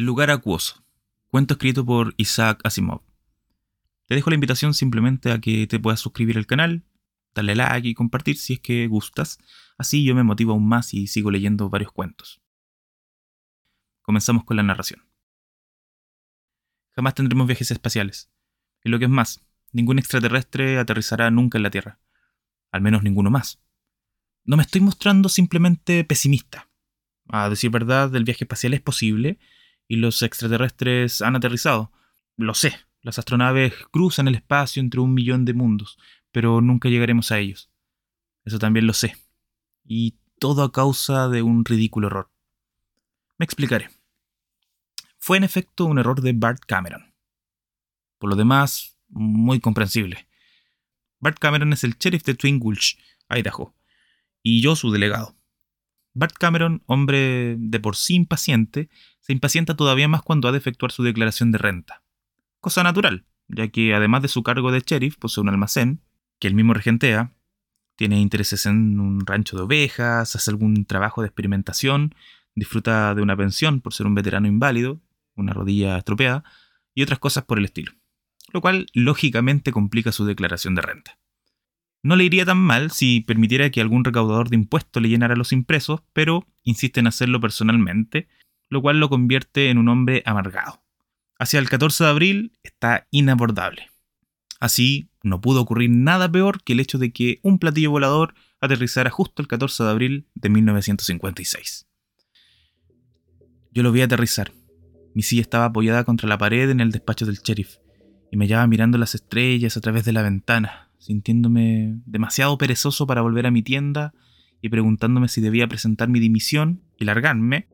El lugar acuoso. Cuento escrito por Isaac Asimov. Te dejo la invitación simplemente a que te puedas suscribir al canal, darle like y compartir si es que gustas. Así yo me motivo aún más y sigo leyendo varios cuentos. Comenzamos con la narración. Jamás tendremos viajes espaciales. Y lo que es más, ningún extraterrestre aterrizará nunca en la Tierra. Al menos ninguno más. No me estoy mostrando simplemente pesimista. A decir verdad, el viaje espacial es posible y los extraterrestres han aterrizado. Lo sé, las astronaves cruzan el espacio entre un millón de mundos, pero nunca llegaremos a ellos. Eso también lo sé. Y todo a causa de un ridículo error. Me explicaré. Fue en efecto un error de Bart Cameron. Por lo demás, muy comprensible. Bart Cameron es el sheriff de Twin Gulch, Idaho, y yo su delegado. Bart Cameron, hombre de por sí impaciente, se impacienta todavía más cuando ha de efectuar su declaración de renta. Cosa natural, ya que además de su cargo de sheriff posee un almacén, que él mismo regentea, tiene intereses en un rancho de ovejas, hace algún trabajo de experimentación, disfruta de una pensión por ser un veterano inválido, una rodilla estropeada, y otras cosas por el estilo, lo cual lógicamente complica su declaración de renta. No le iría tan mal si permitiera que algún recaudador de impuestos le llenara los impresos, pero insiste en hacerlo personalmente, lo cual lo convierte en un hombre amargado. Hacia el 14 de abril está inabordable. Así, no pudo ocurrir nada peor que el hecho de que un platillo volador aterrizara justo el 14 de abril de 1956. Yo lo vi aterrizar. Mi silla estaba apoyada contra la pared en el despacho del sheriff, y me hallaba mirando las estrellas a través de la ventana, sintiéndome demasiado perezoso para volver a mi tienda y preguntándome si debía presentar mi dimisión y largarme,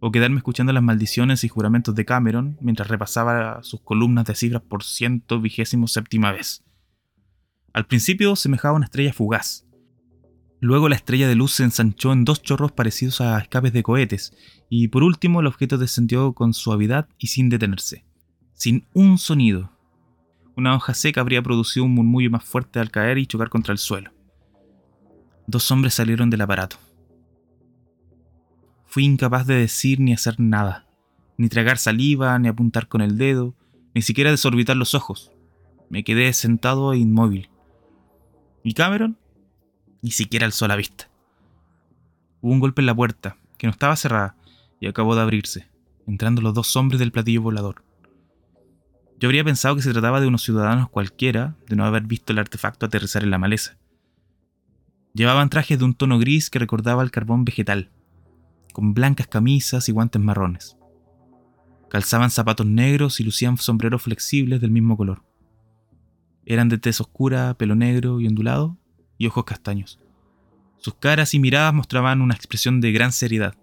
o quedarme escuchando las maldiciones y juramentos de Cameron mientras repasaba sus columnas de cifras por ciento vigésimo séptima vez. Al principio semejaba una estrella fugaz. Luego la estrella de luz se ensanchó en dos chorros parecidos a escapes de cohetes, y por último el objeto descendió con suavidad y sin detenerse, sin un sonido, una hoja seca habría producido un murmullo más fuerte al caer y chocar contra el suelo. Dos hombres salieron del aparato. Fui incapaz de decir ni hacer nada, ni tragar saliva, ni apuntar con el dedo, ni siquiera desorbitar los ojos. Me quedé sentado e inmóvil. ¿Y Cameron? Ni siquiera alzó la vista. Hubo un golpe en la puerta, que no estaba cerrada, y acabó de abrirse, entrando los dos hombres del platillo volador. Yo habría pensado que se trataba de unos ciudadanos cualquiera de no haber visto el artefacto aterrizar en la maleza. Llevaban trajes de un tono gris que recordaba el carbón vegetal, con blancas camisas y guantes marrones. Calzaban zapatos negros y lucían sombreros flexibles del mismo color. Eran de tez oscura, pelo negro y ondulado, y ojos castaños. Sus caras y miradas mostraban una expresión de gran seriedad,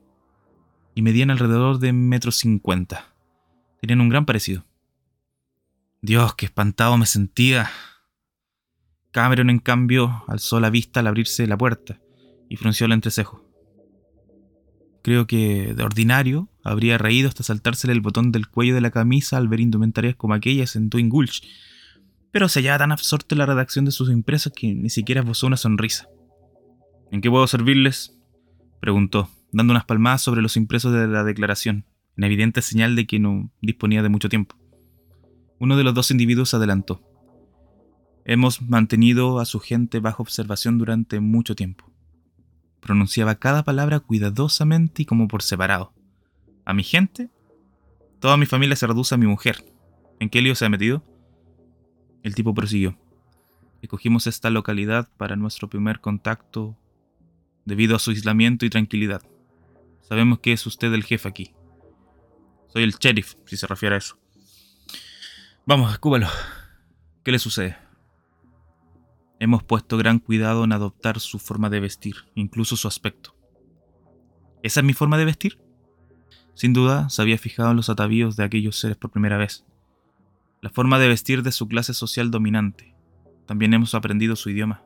y medían alrededor de metro cincuenta. Tenían un gran parecido. Dios, qué espantado me sentía. Cameron, en cambio, alzó la vista al abrirse la puerta y frunció el entrecejo. Creo que, de ordinario, habría reído hasta saltársele el botón del cuello de la camisa al ver indumentarias como aquellas en Twin Gulch, pero se hallaba tan absorto en la redacción de sus impresos que ni siquiera esbozó una sonrisa. ¿En qué puedo servirles? preguntó, dando unas palmadas sobre los impresos de la declaración, en evidente señal de que no disponía de mucho tiempo. Uno de los dos individuos adelantó. Hemos mantenido a su gente bajo observación durante mucho tiempo. Pronunciaba cada palabra cuidadosamente y como por separado. ¿A mi gente? Toda mi familia se reduce a mi mujer. ¿En qué lío se ha metido? El tipo prosiguió. Escogimos esta localidad para nuestro primer contacto debido a su aislamiento y tranquilidad. Sabemos que es usted el jefe aquí. Soy el sheriff, si se refiere a eso. Vamos, escúbalo. ¿Qué le sucede? Hemos puesto gran cuidado en adoptar su forma de vestir, incluso su aspecto. ¿Esa es mi forma de vestir? Sin duda, se había fijado en los atavíos de aquellos seres por primera vez. La forma de vestir de su clase social dominante. También hemos aprendido su idioma.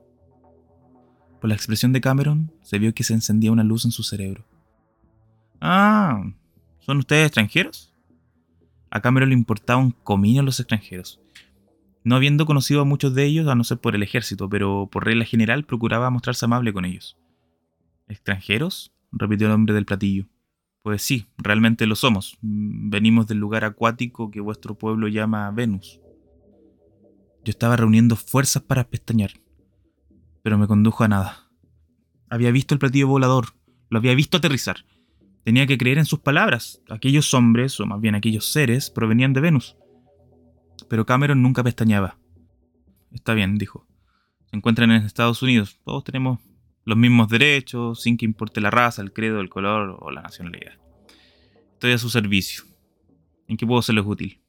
Por la expresión de Cameron, se vio que se encendía una luz en su cerebro. Ah, ¿son ustedes extranjeros? A Cameron le importaba un comino los extranjeros. No habiendo conocido a muchos de ellos, a no ser por el ejército, pero por regla general procuraba mostrarse amable con ellos. ¿Extranjeros? repitió el hombre del platillo. Pues sí, realmente lo somos. Venimos del lugar acuático que vuestro pueblo llama Venus. Yo estaba reuniendo fuerzas para pestañear, pero me condujo a nada. Había visto el platillo volador, lo había visto aterrizar. Tenía que creer en sus palabras. Aquellos hombres, o más bien aquellos seres, provenían de Venus. Pero Cameron nunca pestañeaba. Está bien, dijo. Se encuentran en Estados Unidos. Todos tenemos los mismos derechos, sin que importe la raza, el credo, el color o la nacionalidad. Estoy a su servicio. ¿En qué puedo serles útil?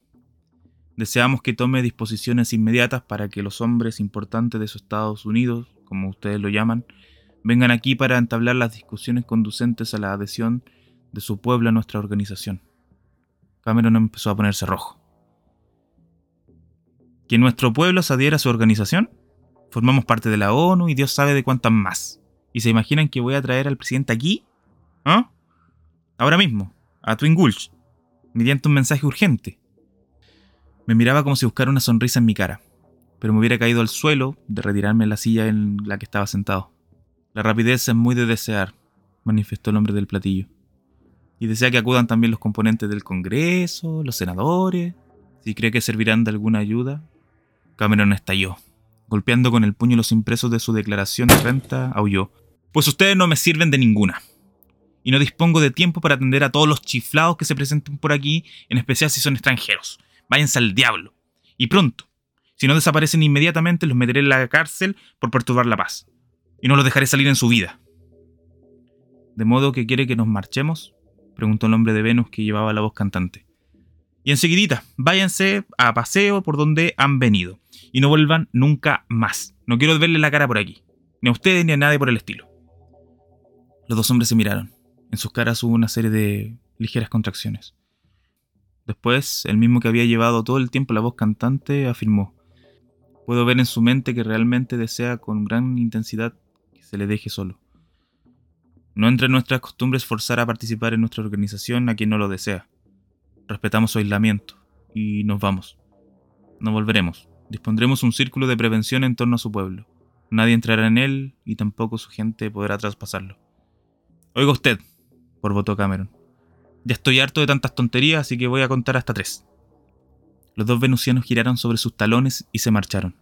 Deseamos que tome disposiciones inmediatas para que los hombres importantes de sus Estados Unidos, como ustedes lo llaman, vengan aquí para entablar las discusiones conducentes a la adhesión de su pueblo a nuestra organización. Cameron empezó a ponerse rojo. ¿Que nuestro pueblo se adhiera a su organización? Formamos parte de la ONU y Dios sabe de cuántas más. ¿Y se imaginan que voy a traer al presidente aquí? ¿Ah? Ahora mismo, a Twin Gulch, mediante un mensaje urgente. Me miraba como si buscara una sonrisa en mi cara, pero me hubiera caído al suelo de retirarme en la silla en la que estaba sentado. La rapidez es muy de desear, manifestó el hombre del platillo. Y desea que acudan también los componentes del Congreso, los senadores. Si cree que servirán de alguna ayuda. Cameron estalló. Golpeando con el puño los impresos de su declaración de renta, aulló. Pues ustedes no me sirven de ninguna. Y no dispongo de tiempo para atender a todos los chiflados que se presenten por aquí, en especial si son extranjeros. Váyanse al diablo. Y pronto. Si no desaparecen inmediatamente, los meteré en la cárcel por perturbar la paz. Y no los dejaré salir en su vida. ¿De modo que quiere que nos marchemos? Preguntó el hombre de Venus que llevaba la voz cantante. Y enseguidita, váyanse a paseo por donde han venido. Y no vuelvan nunca más. No quiero verle la cara por aquí. Ni a ustedes ni a nadie por el estilo. Los dos hombres se miraron. En sus caras hubo una serie de ligeras contracciones. Después, el mismo que había llevado todo el tiempo la voz cantante afirmó, Puedo ver en su mente que realmente desea con gran intensidad que se le deje solo. No entre nuestras costumbres forzar a participar en nuestra organización a quien no lo desea. Respetamos su aislamiento y nos vamos. No volveremos. Dispondremos un círculo de prevención en torno a su pueblo. Nadie entrará en él y tampoco su gente podrá traspasarlo. Oiga usted, voto Cameron. Ya estoy harto de tantas tonterías, así que voy a contar hasta tres. Los dos venusianos giraron sobre sus talones y se marcharon.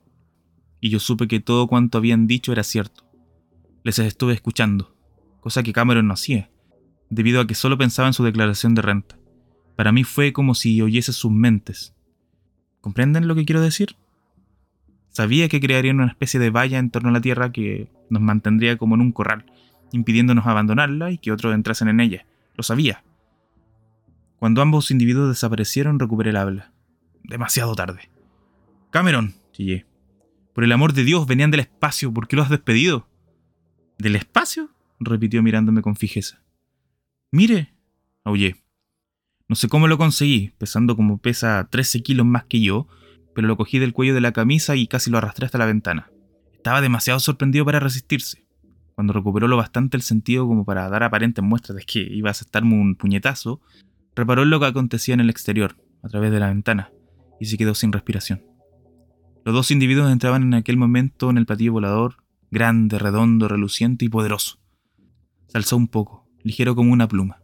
Y yo supe que todo cuanto habían dicho era cierto. Les estuve escuchando, cosa que Cameron no hacía, debido a que solo pensaba en su declaración de renta. Para mí fue como si oyese sus mentes. ¿Comprenden lo que quiero decir? Sabía que crearían una especie de valla en torno a la Tierra que nos mantendría como en un corral, impidiéndonos abandonarla y que otros entrasen en ella. Lo sabía. Cuando ambos individuos desaparecieron, recuperé el habla. Demasiado tarde. Cameron, chillé. Por el amor de Dios, venían del espacio. ¿Por qué lo has despedido? ¿Del espacio? Repitió mirándome con fijeza. Mire, aullé. No sé cómo lo conseguí, pesando como pesa 13 kilos más que yo, pero lo cogí del cuello de la camisa y casi lo arrastré hasta la ventana. Estaba demasiado sorprendido para resistirse. Cuando recuperó lo bastante el sentido como para dar aparentes muestras de que iba a aceptarme un puñetazo, reparó en lo que acontecía en el exterior, a través de la ventana, y se quedó sin respiración. Los dos individuos entraban en aquel momento en el platillo volador, grande, redondo, reluciente y poderoso. Se alzó un poco, ligero como una pluma.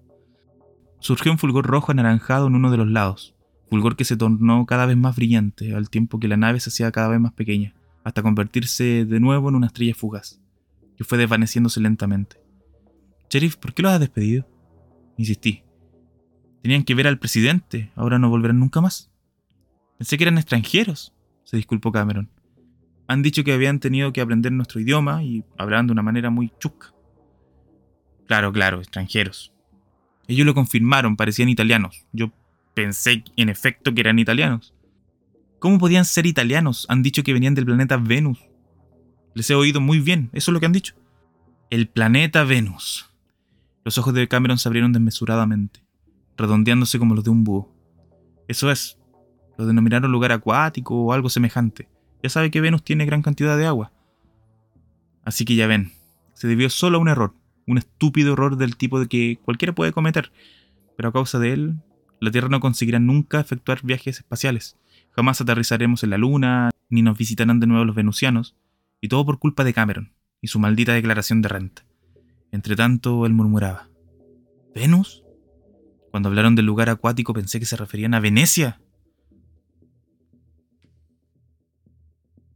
Surgió un fulgor rojo anaranjado en uno de los lados, fulgor que se tornó cada vez más brillante al tiempo que la nave se hacía cada vez más pequeña, hasta convertirse de nuevo en una estrella fugaz que fue desvaneciéndose lentamente. Sheriff, ¿por qué los has despedido? Insistí. Tenían que ver al presidente, ahora no volverán nunca más. Pensé que eran extranjeros, se disculpó Cameron. Han dicho que habían tenido que aprender nuestro idioma y hablaban de una manera muy chusca. Claro, claro, extranjeros. Ellos lo confirmaron, parecían italianos. Yo pensé en efecto que eran italianos. ¿Cómo podían ser italianos? Han dicho que venían del planeta Venus. Les he oído muy bien, eso es lo que han dicho. El planeta Venus. Los ojos de Cameron se abrieron desmesuradamente, redondeándose como los de un búho. Eso es, lo denominaron lugar acuático o algo semejante. Ya sabe que Venus tiene gran cantidad de agua. Así que ya ven, se debió solo a un error, un estúpido error del tipo de que cualquiera puede cometer, pero a causa de él, la Tierra no conseguirá nunca efectuar viajes espaciales. Jamás aterrizaremos en la Luna, ni nos visitarán de nuevo los venusianos, y todo por culpa de Cameron y su maldita declaración de renta. Entre tanto, él murmuraba: ¿Venus? Cuando hablaron del lugar acuático pensé que se referían a Venecia.